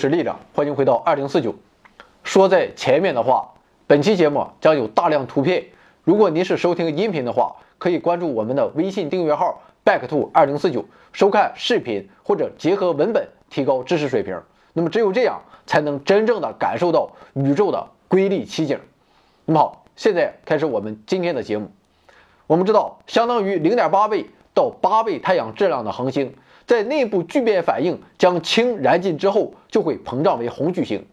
是力量，欢迎回到二零四九。说在前面的话，本期节目将有大量图片。如果您是收听音频的话，可以关注我们的微信订阅号 “back to 二零四九”，收看视频或者结合文本提高知识水平。那么只有这样，才能真正的感受到宇宙的瑰丽奇景。那么好，现在开始我们今天的节目。我们知道，相当于零点八倍到八倍太阳质量的恒星。在内部聚变反应将氢燃尽之后，就会膨胀为红巨星。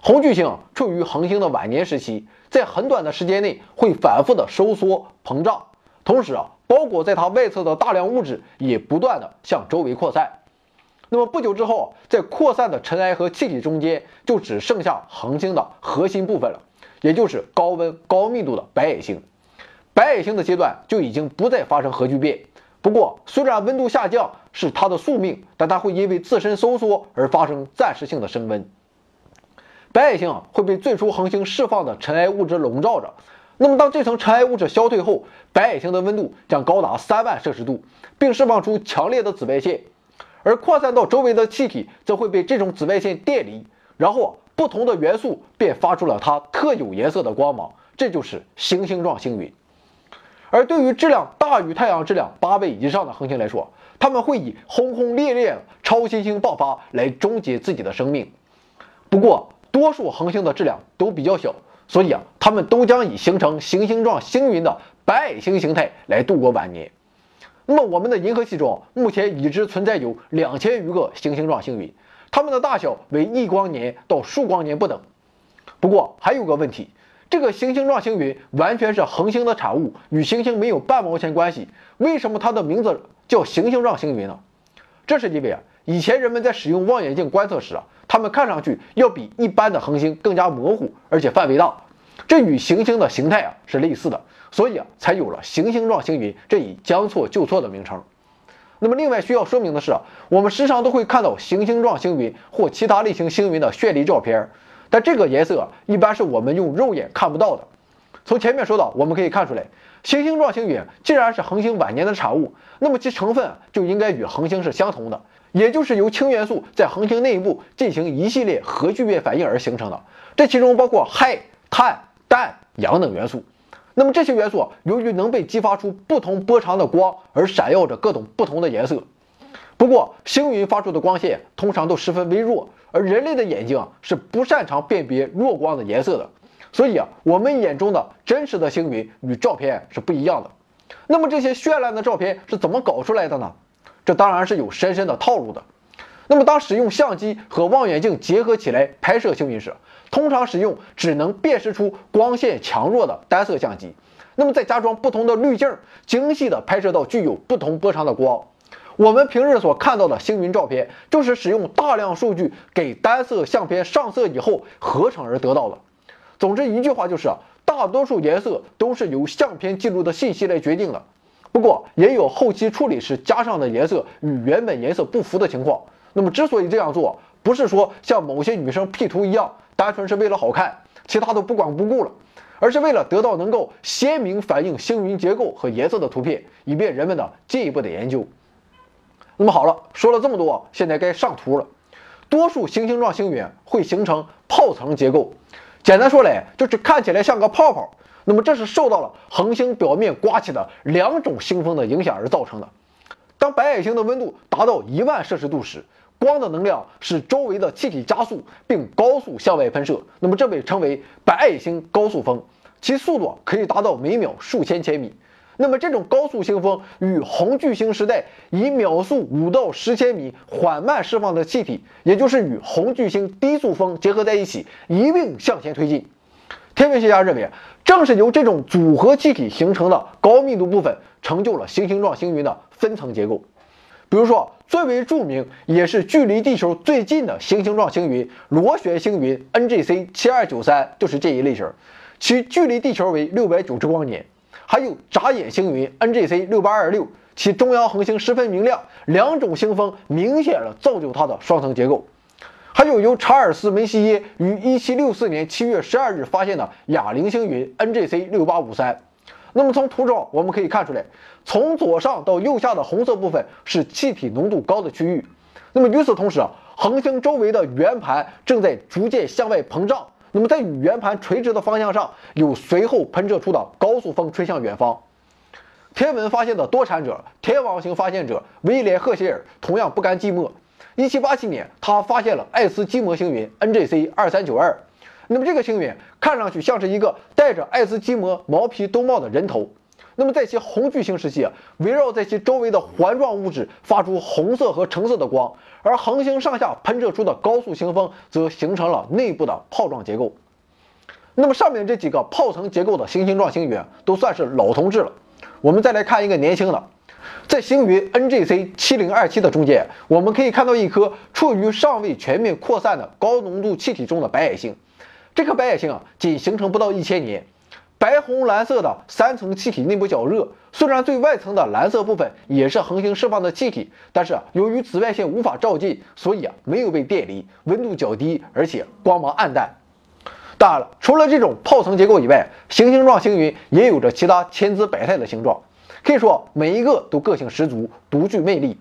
红巨星处于恒星的晚年时期，在很短的时间内会反复的收缩膨胀，同时啊，包裹在它外侧的大量物质也不断的向周围扩散。那么不久之后，在扩散的尘埃和气体中间，就只剩下恒星的核心部分了，也就是高温高密度的白矮星。白矮星的阶段就已经不再发生核聚变。不过，虽然温度下降是它的宿命，但它会因为自身收缩而发生暂时性的升温。白矮星会被最初恒星释放的尘埃物质笼罩着。那么，当这层尘埃物质消退后，白矮星的温度将高达三万摄氏度，并释放出强烈的紫外线。而扩散到周围的气体则会被这种紫外线电离，然后不同的元素便发出了它特有颜色的光芒，这就是星星状星云。而对于质量大于太阳质量八倍以上的恒星来说，它们会以轰轰烈烈的超新星爆发来终结自己的生命。不过，多数恒星的质量都比较小，所以啊，它们都将以形成行星状星云的白矮星形态来度过晚年。那么，我们的银河系中目前已知存在有两千余个行星状星云，它们的大小为亿光年到数光年不等。不过，还有个问题。这个行星状星云完全是恒星的产物，与行星没有半毛钱关系。为什么它的名字叫行星状星云呢？这是因为啊，以前人们在使用望远镜观测时啊，它们看上去要比一般的恒星更加模糊，而且范围大，这与行星的形态啊是类似的，所以啊才有了行星状星云这一将错就错的名称。那么另外需要说明的是啊，我们时常都会看到行星状星云或其他类型星云的绚丽照片。但这个颜色一般是我们用肉眼看不到的。从前面说到，我们可以看出来，行星状星云既然是恒星晚年的产物，那么其成分就应该与恒星是相同的，也就是由氢元素在恒星内部进行一系列核聚变反应而形成的。这其中包括氦、碳、氮、氧等元素。那么这些元素由于能被激发出不同波长的光，而闪耀着各种不同的颜色。不过，星云发出的光线通常都十分微弱，而人类的眼睛啊是不擅长辨别弱光的颜色的，所以啊，我们眼中的真实的星云与照片是不一样的。那么这些绚烂的照片是怎么搞出来的呢？这当然是有深深的套路的。那么当使用相机和望远镜结合起来拍摄星云时，通常使用只能辨识出光线强弱的单色相机，那么再加装不同的滤镜，精细的拍摄到具有不同波长的光。我们平日所看到的星云照片，就是使用大量数据给单色相片上色以后合成而得到的。总之一句话就是，大多数颜色都是由相片记录的信息来决定的。不过，也有后期处理时加上的颜色与原本颜色不符的情况。那么，之所以这样做，不是说像某些女生 P 图一样，单纯是为了好看，其他都不管不顾了，而是为了得到能够鲜明反映星云结构和颜色的图片，以便人们的进一步的研究。那么好了，说了这么多，现在该上图了。多数行星状星云会形成泡层结构，简单说来就是看起来像个泡泡。那么这是受到了恒星表面刮起的两种星风的影响而造成的。当白矮星的温度达到一万摄氏度时，光的能量使周围的气体加速并高速向外喷射，那么这被称为白矮星高速风，其速度可以达到每秒数千千米。那么这种高速星风与红巨星时代以秒速五到十千米缓慢释放的气体，也就是与红巨星低速风结合在一起，一并向前推进。天文学家认为，正是由这种组合气体形成的高密度部分，成就了行星状星云的分层结构。比如说，最为著名也是距离地球最近的行星状星云——螺旋星云 NGC 七二九三，就是这一类型，其距离地球为六百九十光年。还有眨眼星云 NGC 六八二六，其中央恒星十分明亮，两种星风明显了造就它的双层结构。还有由查尔斯梅西耶于一七六四年七月十二日发现的哑铃星云 NGC 六八五三。那么从图中我们可以看出来，从左上到右下的红色部分是气体浓度高的区域。那么与此同时啊，恒星周围的圆盘正在逐渐向外膨胀。那么在与圆盘垂直的方向上，有随后喷射出的高速风吹向远方。天文发现的多产者、天王星发现者威廉·赫歇尔同样不甘寂寞。1787年，他发现了爱斯基摩星云 NGC 二三九二。那么这个星云看上去像是一个戴着爱斯基摩毛皮兜帽的人头。那么在其红巨星时期，围绕在其周围的环状物质发出红色和橙色的光，而恒星上下喷射出的高速星风则形成了内部的泡状结构。那么上面这几个泡层结构的星星状星云都算是老同志了。我们再来看一个年轻的，在星云 NGC 7027的中间，我们可以看到一颗处于尚未全面扩散的高浓度气体中的白矮星。这颗白矮星啊，仅形成不到一千年，白红蓝色的三层气体内部较热。虽然最外层的蓝色部分也是恒星释放的气体，但是由于紫外线无法照进，所以啊没有被电离，温度较低，而且光芒暗淡。当然了，除了这种泡层结构以外，行星状星云也有着其他千姿百态的形状，可以说每一个都个性十足，独具魅力。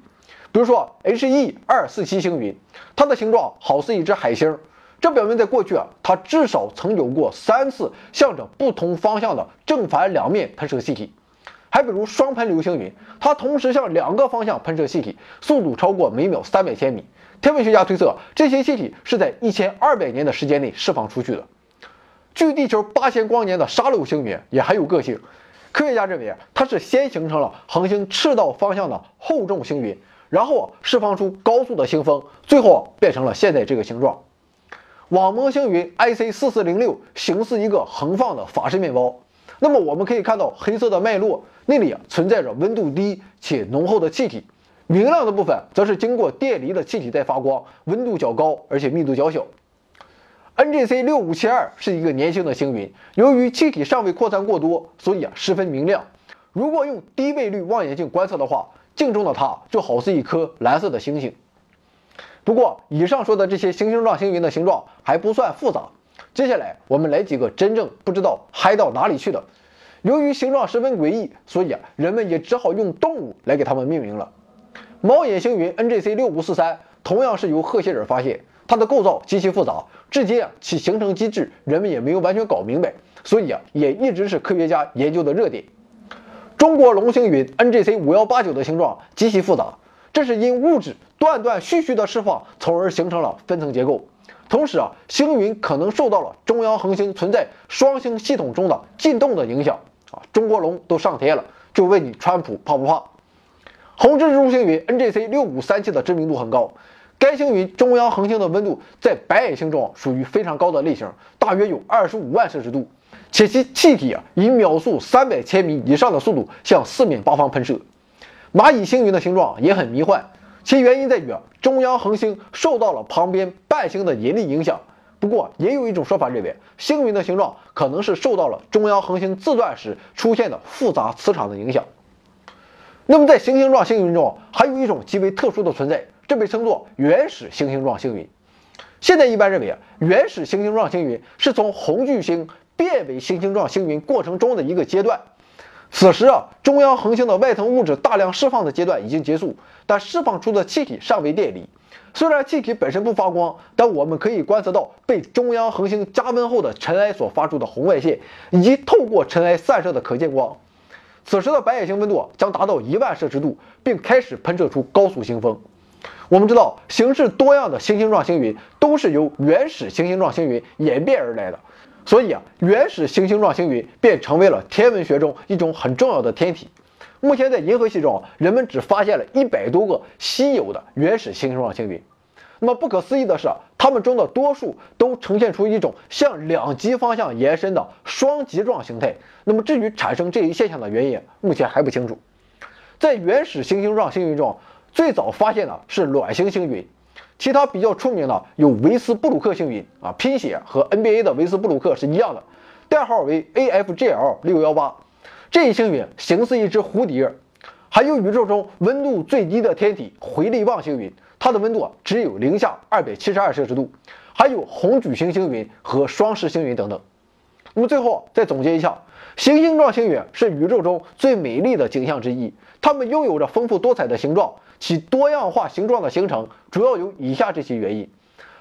比如说 HE 二四七星云，它的形状好似一只海星，这表明在过去啊，它至少曾有过三次向着不同方向的正反两面喷射气体。还比如双喷流星云，它同时向两个方向喷射气体，速度超过每秒三百千米。天文学家推测，这些气体是在一千二百年的时间内释放出去的。距地球八千光年的沙漏星云也很有个性，科学家认为它是先形成了恒星赤道方向的厚重星云，然后释放出高速的星风，最后变成了现在这个形状。网膜星云 IC 四四零六形似一个横放的法式面包，那么我们可以看到黑色的脉络，那里啊存在着温度低且浓厚的气体，明亮的部分则是经过电离的气体在发光，温度较高而且密度较小。NGC 六五七二是一个年轻的星云，由于气体尚未扩散过多，所以啊十分明亮。如果用低倍率望远镜观测的话，镜中的它就好似一颗蓝色的星星。不过，以上说的这些星星状星云的形状还不算复杂。接下来我们来几个真正不知道嗨到哪里去的。由于形状十分诡异，所以啊人们也只好用动物来给它们命名了。猫眼星云 NGC 六五四三同样是由赫歇尔发现。它的构造极其复杂，至今啊其形成机制人们也没有完全搞明白，所以啊也一直是科学家研究的热点。中国龙星云 NGC 五幺八九的形状极其复杂，这是因物质断断续续的释放，从而形成了分层结构。同时啊星云可能受到了中央恒星存在双星系统中的进动的影响啊。中国龙都上天了，就问你川普怕不怕？红蜘蛛星云 NGC 六五三七的知名度很高。该星云中央恒星的温度在白矮星中属于非常高的类型，大约有二十五万摄氏度，且其气体啊以秒速三百千米以上的速度向四面八方喷射。蚂蚁星云的形状也很迷幻，其原因在于啊中央恒星受到了旁边伴星的引力影响。不过也有一种说法认为，星云的形状可能是受到了中央恒星自转时出现的复杂磁场的影响。那么在行星状星云中，还有一种极为特殊的存在。这被称作原始行星状星云。现在一般认为啊，原始行星状星云是从红巨星变为行星状星云过程中的一个阶段。此时啊，中央恒星的外层物质大量释放的阶段已经结束，但释放出的气体尚未电离。虽然气体本身不发光，但我们可以观测到被中央恒星加温后的尘埃所发出的红外线，以及透过尘埃散射的可见光。此时的白矮星温度将达到一万摄氏度，并开始喷射出高速星风。我们知道，形式多样的星星状星云都是由原始星星状星云演变而来的，所以啊，原始行星状星云便成为了天文学中一种很重要的天体。目前在银河系中，人们只发现了一百多个稀有的原始行星状星云。那么不可思议的是，它们中的多数都呈现出一种向两极方向延伸的双极状形态。那么至于产生这一现象的原因，目前还不清楚。在原始行星状星云中，最早发现的是卵星星云，其他比较出名的有维斯布鲁克星云啊，拼写和 NBA 的维斯布鲁克是一样的，代号为 AFGL 六幺八。这一星云形似一只蝴蝶。还有宇宙中温度最低的天体回力旺星云，它的温度只有零下二百七十二摄氏度。还有红巨星星云和双狮星云等等。那么最后再总结一下，行星状星云是宇宙中最美丽的景象之一，它们拥有着丰富多彩的形状，其多样化形状的形成主要有以下这些原因。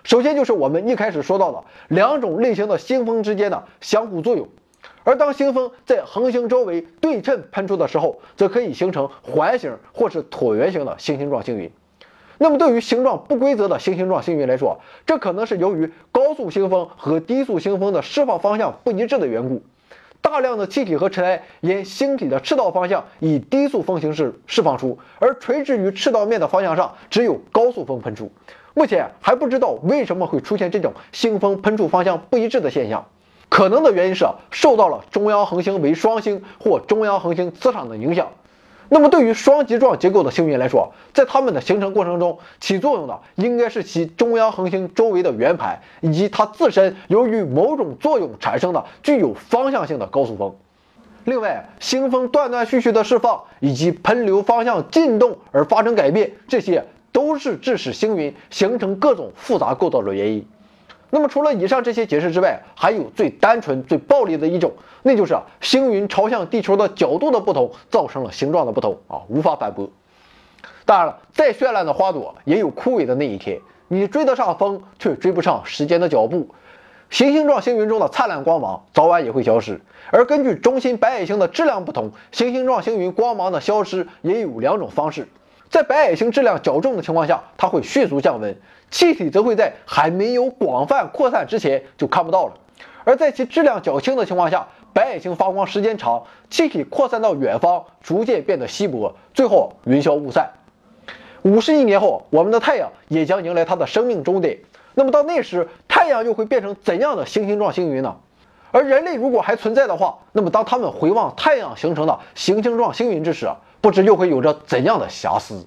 首先就是我们一开始说到的两种类型的星风之间的相互作用，而当星风在恒星周围对称喷出的时候，则可以形成环形或是椭圆形的星星状星云。那么对于形状不规则的星星状星云来说，这可能是由于高速星风和低速星风的释放方向不一致的缘故，大量的气体和尘埃沿星体的赤道方向以低速风形式释放出，而垂直于赤道面的方向上只有高速风喷出。目前还不知道为什么会出现这种星风喷出方向不一致的现象，可能的原因是受到了中央恒星为双星或中央恒星磁场的影响。那么，对于双极状结构的星云来说，在它们的形成过程中起作用的应该是其中央恒星周围的圆盘，以及它自身由于某种作用产生的具有方向性的高速风。另外，星风断断续续的释放，以及喷流方向进动而发生改变，这些都是致使星云形成各种复杂构造的原因。那么除了以上这些解释之外，还有最单纯、最暴力的一种，那就是星云朝向地球的角度的不同造成了形状的不同啊，无法反驳。当然了，再绚烂的花朵也有枯萎的那一天，你追得上风，却追不上时间的脚步。行星状星云中的灿烂光芒早晚也会消失，而根据中心白矮星的质量不同，行星状星云光芒的消失也有两种方式。在白矮星质量较重的情况下，它会迅速降温，气体则会在还没有广泛扩散之前就看不到了；而在其质量较轻的情况下，白矮星发光时间长，气体扩散到远方，逐渐变得稀薄，最后云消雾散。五十亿年后，我们的太阳也将迎来它的生命终点。那么到那时，太阳又会变成怎样的星星状星云呢？而人类如果还存在的话，那么当他们回望太阳形成的行星状星云之时，不知又会有着怎样的遐思。